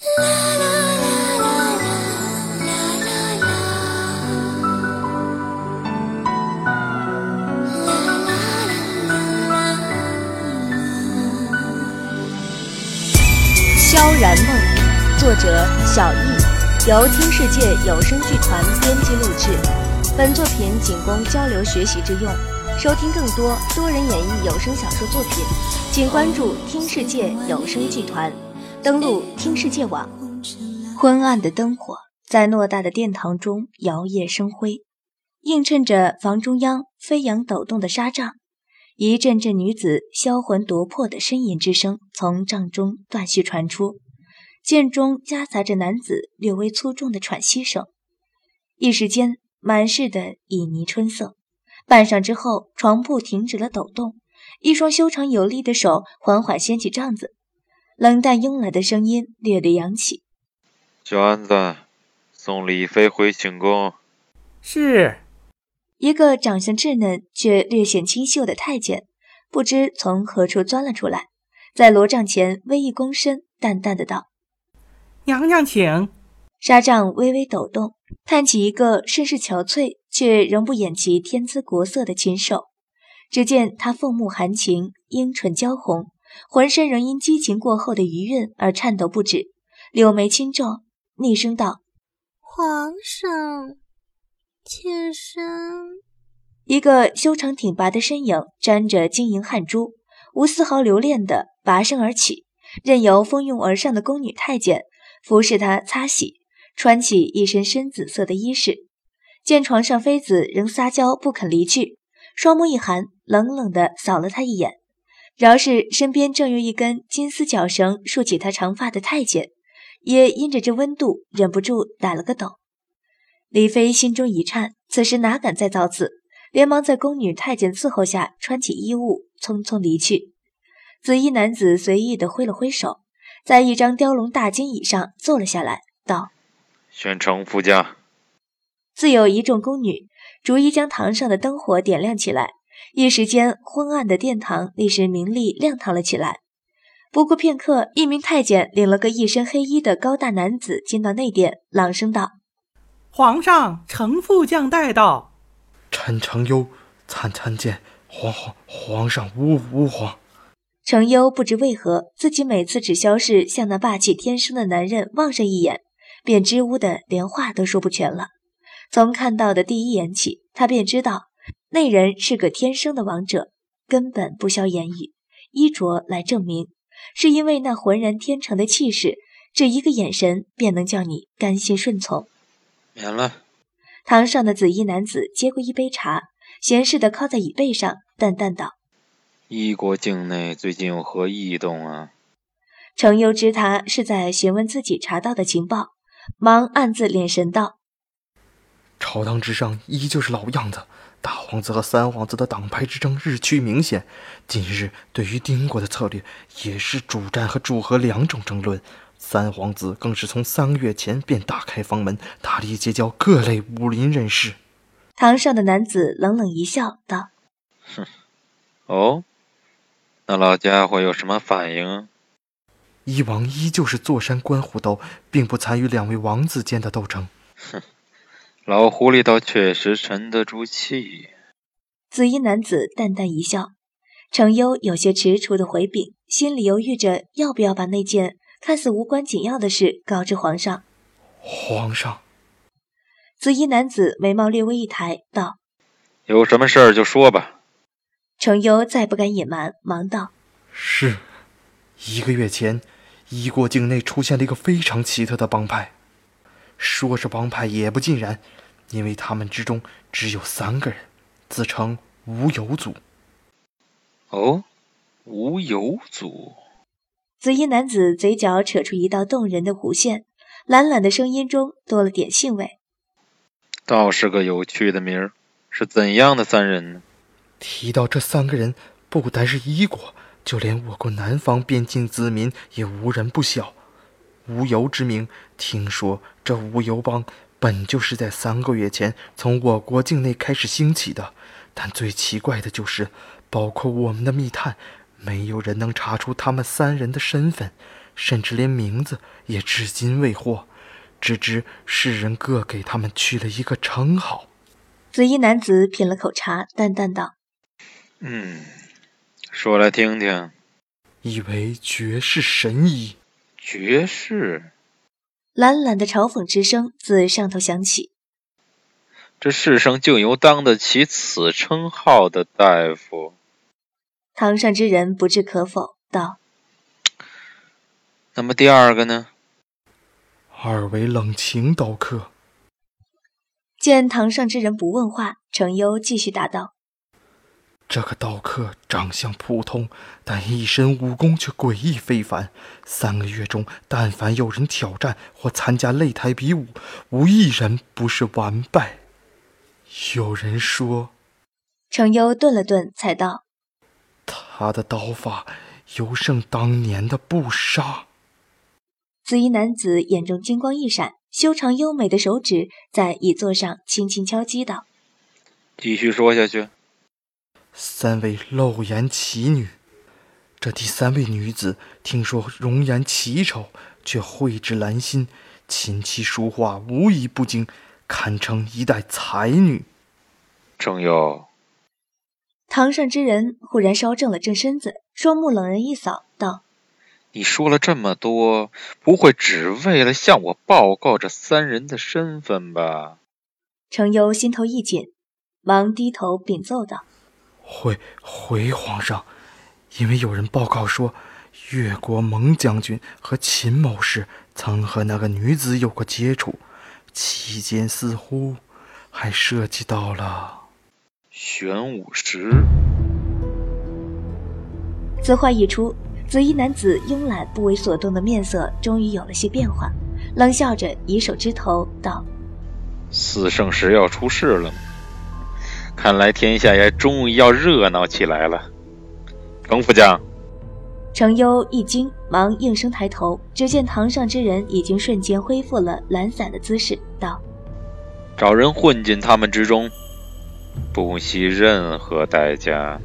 萧然梦，作者小易，由听世界有声剧团编辑录制。本作品仅供交流学习之用。收听更多多人演绎有声小说作品，请关注听世界有声剧团。登录听世界网。昏暗的灯火在偌大的殿堂中摇曳生辉，映衬着房中央飞扬抖动的纱帐。一阵阵女子销魂夺魄的呻吟之声从帐中断续传出，剑中夹杂着男子略微粗重的喘息声。一时间，满室的旖旎春色。半晌之后，床铺停止了抖动，一双修长有力的手缓缓掀起帐子，冷淡慵懒的声音略略扬起：“小安子，送李妃回寝宫。”是。一个长相稚嫩却略显清秀的太监，不知从何处钻了出来，在罗帐前微一躬身，淡淡的道：“娘娘请。”纱帐微微抖动，探起一个甚是憔悴却仍不掩其天姿国色的禽兽。只见他凤目含情，樱唇娇红，浑身仍因激情过后的余韵而颤抖不止，柳眉轻皱，厉声道：“皇上。”妾身，一个修长挺拔的身影，沾着晶莹汗珠，无丝毫留恋地拔身而起，任由蜂拥而上的宫女太监服侍她擦洗，穿起一身深紫色的衣饰。见床上妃子仍撒娇不肯离去，双目一寒，冷冷地扫了他一眼。饶是身边正用一根金丝绞绳束起他长发的太监，也因着这温度，忍不住打了个抖。李妃心中一颤，此时哪敢再造次，连忙在宫女太监伺候下穿起衣物，匆匆离去。紫衣男子随意地挥了挥手，在一张雕龙大金椅上坐了下来，道：“宣城夫家。”自有一众宫女逐一将堂上的灯火点亮起来，一时间昏暗的殿堂立时明丽亮堂了起来。不过片刻，一名太监领了个一身黑衣的高大男子进到内殿，朗声道。皇上，程副将带到。陈承优参参见皇皇皇上，吾吾皇。程优不知为何，自己每次只消逝向那霸气天生的男人望上一眼，便支吾的连话都说不全了。从看到的第一眼起，他便知道那人是个天生的王者，根本不消言语，衣着来证明。是因为那浑然天成的气势，这一个眼神便能叫你甘心顺从。免了。堂上的紫衣男子接过一杯茶，闲适的靠在椅背上，淡淡道：“一国境内最近有何异动啊？”程优知他是在询问自己查到的情报，忙暗自敛神道：“朝堂之上依旧是老样子，大皇子和三皇子的党派之争日趋明显。近日对于丁国的策略，也是主战和主和两种争论。”三皇子更是从三个月前便打开房门，大力结交各类武林人士。堂上的男子冷冷一笑，道：“哼，哦，那老家伙有什么反应？”一王依旧是坐山观虎斗，并不参与两位王子间的斗争。哼，老狐狸倒确实沉得住气。紫衣男子淡淡一笑，程优有些踟蹰的回禀，心里犹豫着要不要把那件。看似无关紧要的事告知皇上。皇上，紫衣男子眉毛略微一抬，道：“有什么事儿就说吧。”程优再不敢隐瞒，忙道：“是，一个月前，一国境内出现了一个非常奇特的帮派。说是帮派也不尽然，因为他们之中只有三个人，自称无有祖。”哦，无有祖。紫衣男子嘴角扯出一道动人的弧线，懒懒的声音中多了点兴味。倒是个有趣的名儿，是怎样的三人呢？提到这三个人，不单是一国，就连我国南方边境子民也无人不晓。无由之名，听说这无由帮本就是在三个月前从我国境内开始兴起的，但最奇怪的就是，包括我们的密探。没有人能查出他们三人的身份，甚至连名字也至今未获，只知世人各给他们取了一个称号。紫衣男子品了口茶，淡淡道：“嗯，说来听听。以为绝世神医。绝世。”懒懒的嘲讽之声自上头响起。这世上竟有当得起此称号的大夫。堂上之人不置可否，道：“那么第二个呢？”二位冷情刀客。见堂上之人不问话，程优继续答道：“这个刀客长相普通，但一身武功却诡异非凡。三个月中，但凡有人挑战或参加擂台比武，无一人不是完败。”有人说，程优顿了顿，才道：“他的刀法尤胜当年的不杀。”紫衣男子眼中金光一闪，修长优美的手指在椅座上轻轻敲击道：“继续说下去。”三位露颜奇女，这第三位女子听说容颜奇丑，却蕙质兰心，琴棋书画无一不精。堪称一代才女。程优，堂上之人忽然稍正了正身子，双目冷然一扫，道：“你说了这么多，不会只为了向我报告这三人的身份吧？”程优心头一紧，忙低头禀奏道：“回回皇上，因为有人报告说，越国蒙将军和秦某氏曾和那个女子有过接触。”期间似乎还涉及到了玄武石。此话一出，紫衣男子慵懒不为所动的面色终于有了些变化，冷笑着以手支头道：“四圣石要出事了，看来天下也终于要热闹起来了。”程副将。程优一惊，忙应声抬头，只见堂上之人已经瞬间恢复了懒散的姿势，道：“找人混进他们之中，不惜任何代价。”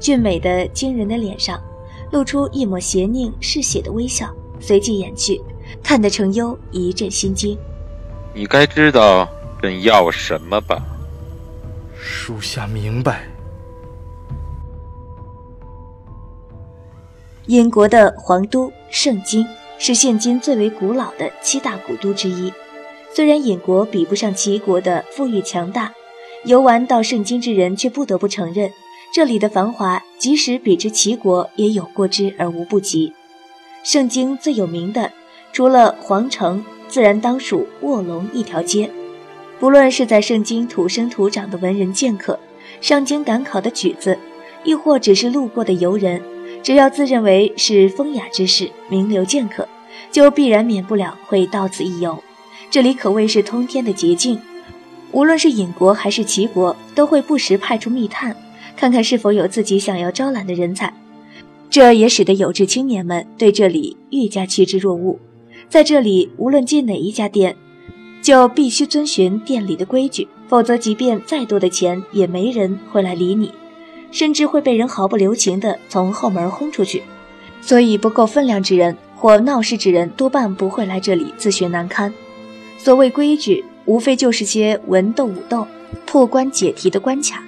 俊美的惊人的脸上露出一抹邪佞嗜血的微笑，随即掩去，看得程优一阵心惊。你该知道朕要什么吧？属下明白。殷国的皇都圣京是现今最为古老的七大古都之一。虽然尹国比不上齐国的富裕强大，游玩到圣京之人却不得不承认，这里的繁华即使比之齐国也有过之而无不及。圣经最有名的，除了皇城，自然当属卧龙一条街。不论是在圣经土生土长的文人剑客，上京赶考的举子，亦或只是路过的游人。只要自认为是风雅之士、名流剑客，就必然免不了会到此一游。这里可谓是通天的捷径，无论是尹国还是齐国，都会不时派出密探，看看是否有自己想要招揽的人才。这也使得有志青年们对这里愈加趋之若鹜。在这里，无论进哪一家店，就必须遵循店里的规矩，否则即便再多的钱，也没人会来理你。甚至会被人毫不留情地从后门轰出去，所以不够分量之人或闹事之人多半不会来这里自寻难堪。所谓规矩，无非就是些文斗武斗、破关解题的关卡。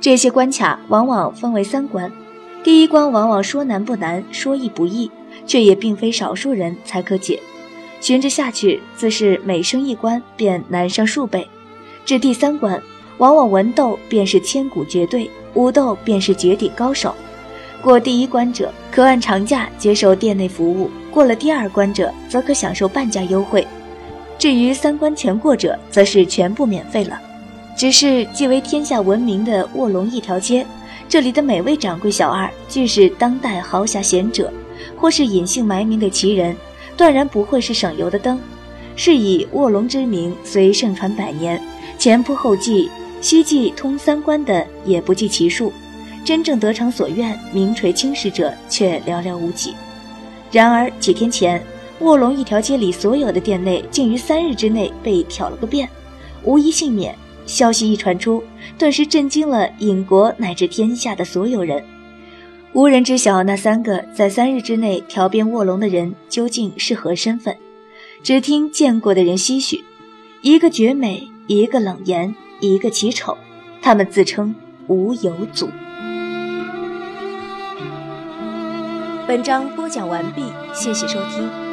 这些关卡往往分为三关，第一关往往说难不难，说易不易，却也并非少数人才可解。循着下去，自是每升一关便难上数倍，至第三关，往往文斗便是千古绝对。武斗便是绝顶高手，过第一关者可按长价接受店内服务；过了第二关者，则可享受半价优惠。至于三关全过者，则是全部免费了。只是既为天下闻名的卧龙一条街，这里的每位掌柜小二，俱是当代豪侠贤者，或是隐姓埋名的奇人，断然不会是省油的灯。是以卧龙之名虽盛传百年，前仆后继。希冀通三关的也不计其数，真正得偿所愿、名垂青史者却寥寥无几。然而几天前，卧龙一条街里所有的店内竟于三日之内被挑了个遍，无一幸免。消息一传出，顿时震惊了尹国乃至天下的所有人。无人知晓那三个在三日之内调变卧龙的人究竟是何身份，只听见过的人唏嘘：一个绝美，一个冷颜，一个奇丑。他们自称无有祖。本章播讲完毕，谢谢收听。